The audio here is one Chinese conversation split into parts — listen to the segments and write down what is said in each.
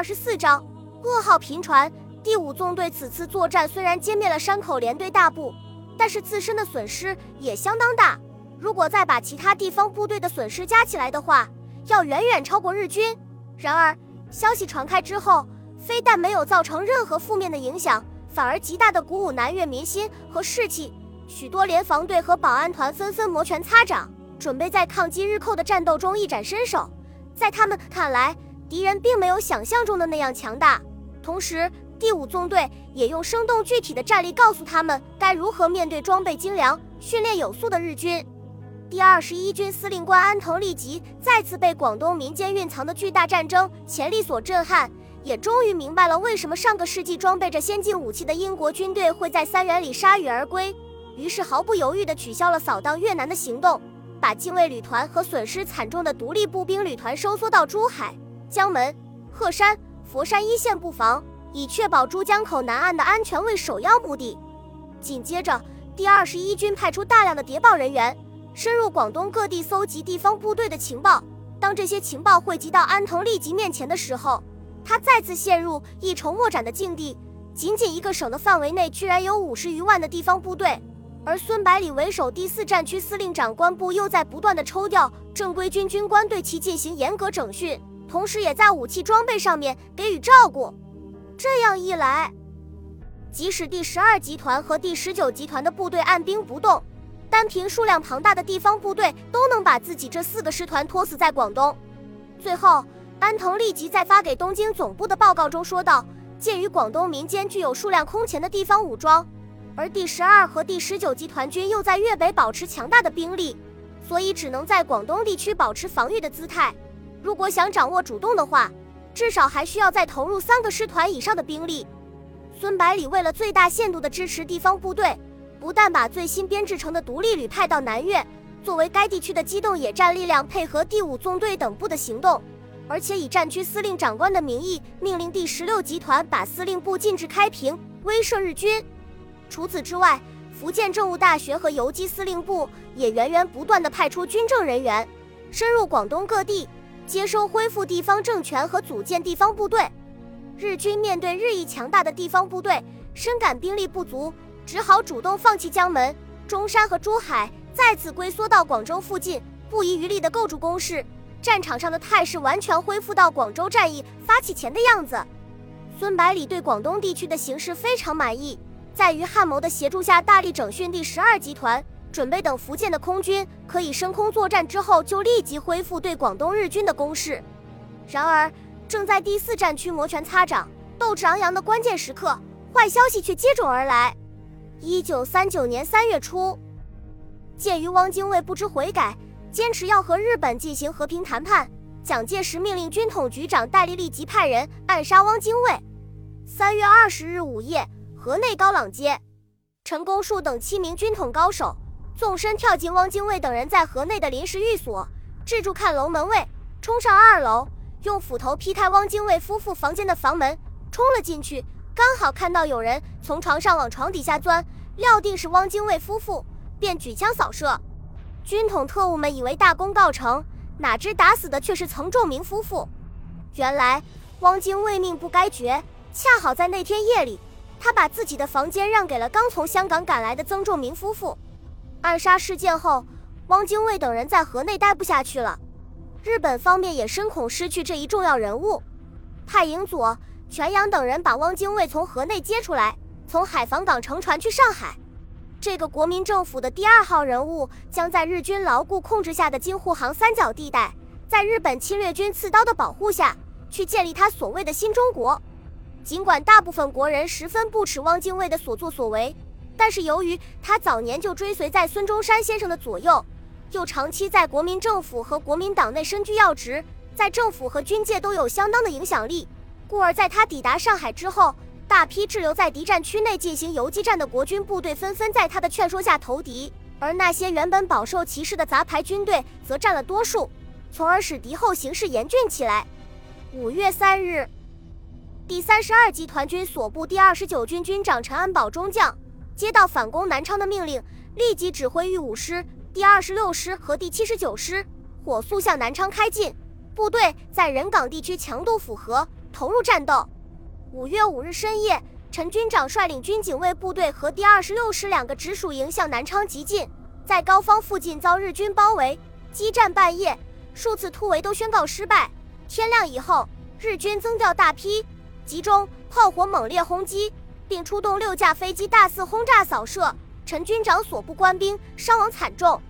二十四章，噩耗频传。第五纵队此次作战虽然歼灭了山口联队大部，但是自身的损失也相当大。如果再把其他地方部队的损失加起来的话，要远远超过日军。然而，消息传开之后，非但没有造成任何负面的影响，反而极大的鼓舞南越民心和士气。许多联防队和保安团纷纷摩拳擦掌，准备在抗击日寇的战斗中一展身手。在他们看来，敌人并没有想象中的那样强大。同时，第五纵队也用生动具体的战例告诉他们该如何面对装备精良、训练有素的日军。第二十一军司令官安藤利吉再次被广东民间蕴藏的巨大战争潜力所震撼，也终于明白了为什么上个世纪装备着先进武器的英国军队会在三元里铩羽而归。于是毫不犹豫地取消了扫荡越南的行动，把近卫旅团和损失惨重的独立步兵旅团收缩到珠海、江门、鹤山、佛山一线布防，以确保珠江口南岸的安全为首要目的。紧接着，第二十一军派出大量的谍报人员，深入广东各地搜集地方部队的情报。当这些情报汇集到安藤利吉面前的时候，他再次陷入一筹莫展的境地。仅仅一个省的范围内，居然有五十余万的地方部队。而孙百里为首第四战区司令长官部又在不断的抽调正规军军官对其进行严格整训，同时也在武器装备上面给予照顾。这样一来，即使第十二集团和第十九集团的部队按兵不动，单凭数量庞大的地方部队都能把自己这四个师团拖死在广东。最后，安藤立即在发给东京总部的报告中说道：“鉴于广东民间具有数量空前的地方武装。”而第十二和第十九集团军又在粤北保持强大的兵力，所以只能在广东地区保持防御的姿态。如果想掌握主动的话，至少还需要再投入三个师团以上的兵力。孙百里为了最大限度地支持地方部队，不但把最新编制成的独立旅派到南越，作为该地区的机动野战力量，配合第五纵队等部的行动，而且以战区司令长官的名义，命令第十六集团把司令部禁至开平，威慑日军。除此之外，福建政务大学和游击司令部也源源不断地派出军政人员，深入广东各地，接收恢复地方政权和组建地方部队。日军面对日益强大的地方部队，深感兵力不足，只好主动放弃江门、中山和珠海，再次龟缩到广州附近，不遗余力地构筑工事。战场上的态势完全恢复到广州战役发起前的样子。孙百里对广东地区的形势非常满意。在于汉谋的协助下，大力整训第十二集团，准备等福建的空军可以升空作战之后，就立即恢复对广东日军的攻势。然而，正在第四战区摩拳擦掌、斗志昂扬的关键时刻，坏消息却接踵而来。一九三九年三月初，鉴于汪精卫不知悔改，坚持要和日本进行和平谈判，蒋介石命令军统局长戴笠立即派人暗杀汪精卫。三月二十日午夜。河内高朗街，陈公树等七名军统高手纵身跳进汪精卫等人在河内的临时寓所，制住看楼门卫，冲上二楼，用斧头劈开汪精卫夫妇房间的房门，冲了进去。刚好看到有人从床上往床底下钻，料定是汪精卫夫妇，便举枪扫射。军统特务们以为大功告成，哪知打死的却是曾仲明夫妇。原来汪精卫命不该绝，恰好在那天夜里。他把自己的房间让给了刚从香港赶来的曾仲明夫妇。暗杀事件后，汪精卫等人在河内待不下去了。日本方面也深恐失去这一重要人物，派营佐、全阳等人把汪精卫从河内接出来，从海防港乘船去上海。这个国民政府的第二号人物将在日军牢固控制下的京沪杭三角地带，在日本侵略军刺刀的保护下去建立他所谓的新中国。尽管大部分国人十分不耻汪精卫的所作所为，但是由于他早年就追随在孙中山先生的左右，又长期在国民政府和国民党内身居要职，在政府和军界都有相当的影响力，故而在他抵达上海之后，大批滞留在敌占区内进行游击战的国军部队纷纷在他的劝说下投敌，而那些原本饱受歧视的杂牌军队则占了多数，从而使敌后形势严峻起来。五月三日。第三十二集团军所部第二十九军军长陈安保中将接到反攻南昌的命令，立即指挥豫五师、第二十六师和第七十九师火速向南昌开进。部队在人港地区强度符合，投入战斗。五月五日深夜，陈军长率领军警卫部队和第二十六师两个直属营向南昌急进，在高方附近遭日军包围，激战半夜，数次突围都宣告失败。天亮以后，日军增调大批，集中炮火猛烈轰击，并出动六架飞机大肆轰炸扫射。陈军长所部官兵伤亡惨重。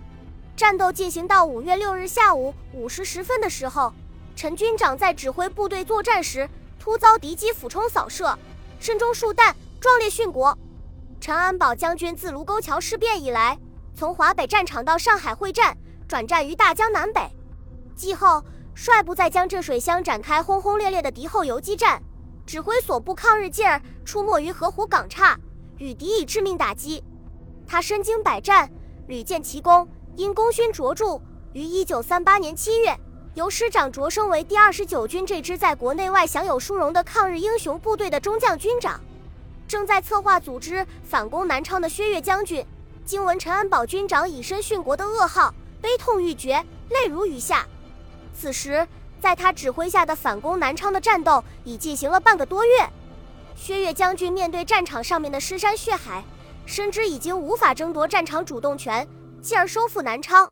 战斗进行到五月六日下午五时十分的时候，陈军长在指挥部队作战时，突遭敌机俯冲扫射，身中数弹，壮烈殉国。陈安保将军自卢沟桥事变以来，从华北战场到上海会战，转战于大江南北，继后率部在江浙水乡展开轰轰烈烈的敌后游击战，指挥所部抗日劲儿出没于河湖港岔，与敌以致命打击。他身经百战，屡建奇功，因功勋卓著，于一九三八年七月，由师长擢升为第二十九军这支在国内外享有殊荣的抗日英雄部队的中将军长。正在策划组织反攻南昌的薛岳将军，经闻陈安保军长以身殉国的噩耗，悲痛欲绝，泪如雨下。此时，在他指挥下的反攻南昌的战斗已进行了半个多月，薛岳将军面对战场上面的尸山血海。深知已经无法争夺战场主动权，继而收复南昌。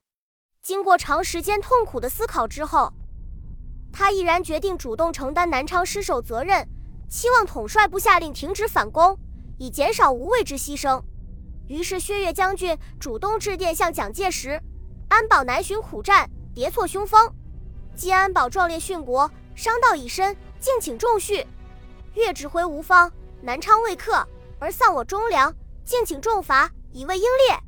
经过长时间痛苦的思考之后，他毅然决定主动承担南昌失守责任，期望统帅部下令停止反攻，以减少无谓之牺牲。于是，薛岳将军主动致电向蒋介石：“安保南巡苦战，迭挫凶锋，今安保壮烈殉国，伤道已深，敬请重叙。岳指挥无方，南昌未克，而丧我忠良。”敬请重罚，以慰英烈。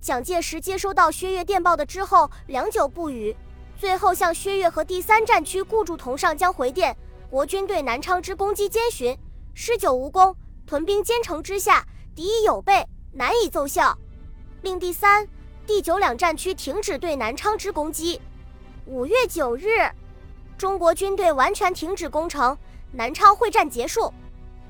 蒋介石接收到薛岳电报的之后，良久不语，最后向薛岳和第三战区顾祝同上将回电：国军对南昌之攻击艰寻，施久无功，屯兵坚城之下，敌已有备，难以奏效，令第三、第九两战区停止对南昌之攻击。五月九日，中国军队完全停止攻城，南昌会战结束。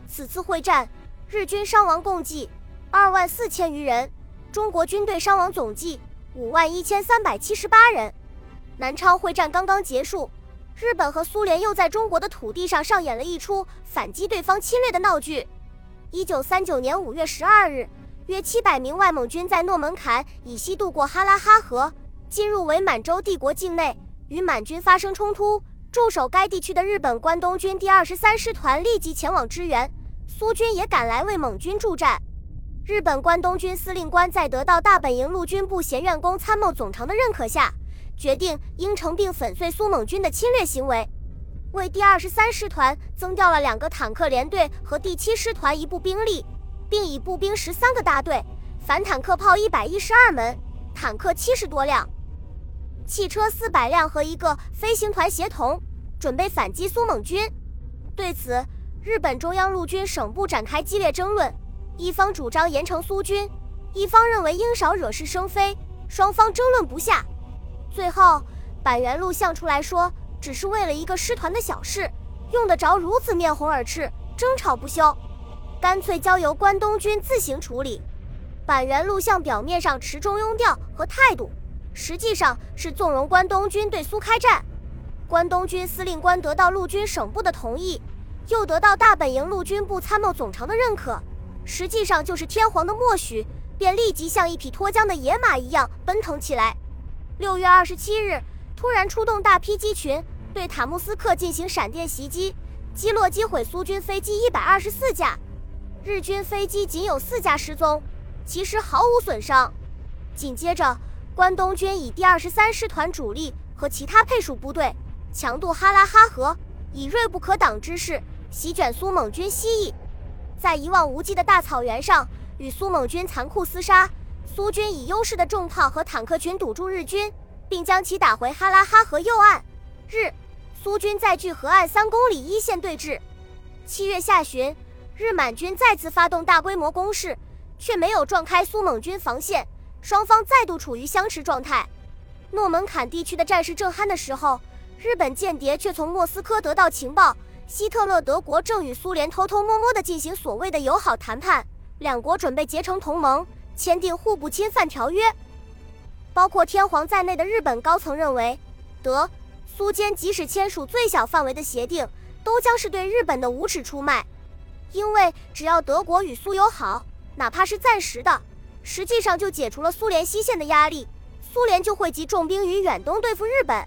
此次会战，日军伤亡共计。二万四千余人，中国军队伤亡总计五万一千三百七十八人。南昌会战刚刚结束，日本和苏联又在中国的土地上上演了一出反击对方侵略的闹剧。一九三九年五月十二日，约七百名外蒙军在诺门坎以西渡过哈拉哈河，进入伪满洲帝国境内，与满军发生冲突。驻守该地区的日本关东军第二十三师团立即前往支援，苏军也赶来为蒙军助战。日本关东军司令官在得到大本营陆军部咸院工参谋总长的认可下，决定应承并粉碎苏蒙军的侵略行为，为第二十三师团增调了两个坦克连队和第七师团一部兵力，并以步兵十三个大队、反坦克炮一百一十二门、坦克七十多辆、汽车四百辆和一个飞行团协同，准备反击苏蒙军。对此，日本中央陆军省部展开激烈争论。一方主张严惩苏军，一方认为应少惹是生非，双方争论不下。最后，板垣陆相出来说，只是为了一个师团的小事，用得着如此面红耳赤，争吵不休，干脆交由关东军自行处理。板垣陆相表面上持中庸调和态度，实际上是纵容关东军对苏开战。关东军司令官得到陆军省部的同意，又得到大本营陆军部参谋总长的认可。实际上就是天皇的默许，便立即像一匹脱缰的野马一样奔腾起来。六月二十七日，突然出动大批机群，对塔木斯克进行闪电袭击，击落击毁苏军飞机一百二十四架，日军飞机仅有四架失踪，其实毫无损伤。紧接着，关东军以第二十三师团主力和其他配属部队强渡哈拉哈河，以锐不可挡之势席卷苏蒙军西翼。在一望无际的大草原上，与苏蒙军残酷厮杀。苏军以优势的重炮和坦克群堵住日军，并将其打回哈拉哈河右岸。日苏军在距河岸三公里一线对峙。七月下旬，日满军再次发动大规模攻势，却没有撞开苏蒙军防线，双方再度处于相持状态。诺门坎地区的战事正酣的时候，日本间谍却从莫斯科得到情报。希特勒德国正与苏联偷偷摸摸地进行所谓的友好谈判，两国准备结成同盟，签订互不侵犯条约。包括天皇在内的日本高层认为，德苏间即使签署最小范围的协定，都将是对日本的无耻出卖。因为只要德国与苏友好，哪怕是暂时的，实际上就解除了苏联西线的压力，苏联就会集重兵于远东对付日本。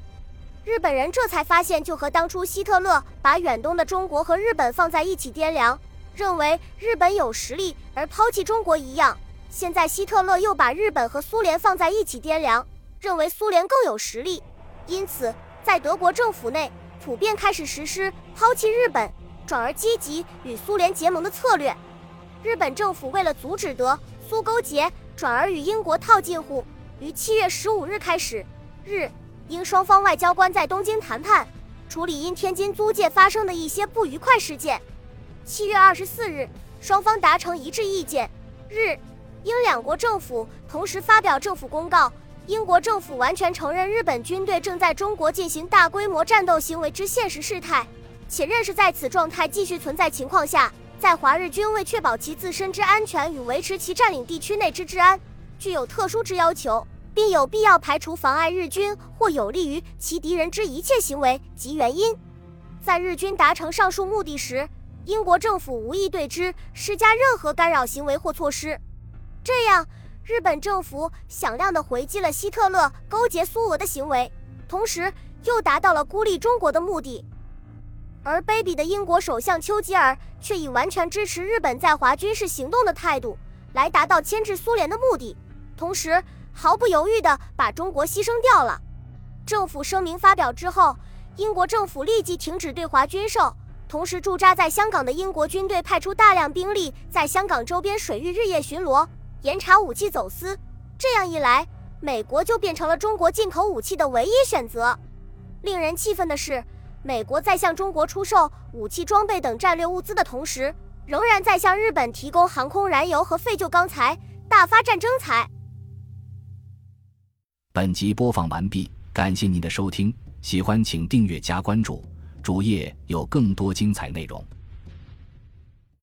日本人这才发现，就和当初希特勒把远东的中国和日本放在一起掂量，认为日本有实力而抛弃中国一样，现在希特勒又把日本和苏联放在一起掂量，认为苏联更有实力，因此在德国政府内普遍开始实施抛弃日本。转而积极与苏联结盟的策略。日本政府为了阻止德苏勾结，转而与英国套近乎。于七月十五日开始，日英双方外交官在东京谈判，处理因天津租界发生的一些不愉快事件。七月二十四日，双方达成一致意见，日英两国政府同时发表政府公告。英国政府完全承认日本军队正在中国进行大规模战斗行为之现实事态。且认识在此状态继续存在情况下，在华日军为确保其自身之安全与维持其占领地区内之治安，具有特殊之要求，并有必要排除妨碍日军或有利于其敌人之一切行为及原因。在日军达成上述目的时，英国政府无意对之施加任何干扰行为或措施。这样，日本政府响亮地回击了希特勒勾结苏俄的行为，同时又达到了孤立中国的目的。而卑鄙的英国首相丘吉尔却以完全支持日本在华军事行动的态度来达到牵制苏联的目的，同时毫不犹豫地把中国牺牲掉了。政府声明发表之后，英国政府立即停止对华军售，同时驻扎在香港的英国军队派出大量兵力在香港周边水域日夜巡逻，严查武器走私。这样一来，美国就变成了中国进口武器的唯一选择。令人气愤的是。美国在向中国出售武器装备等战略物资的同时，仍然在向日本提供航空燃油和废旧钢材，大发战争财。本集播放完毕，感谢您的收听，喜欢请订阅加关注，主页有更多精彩内容。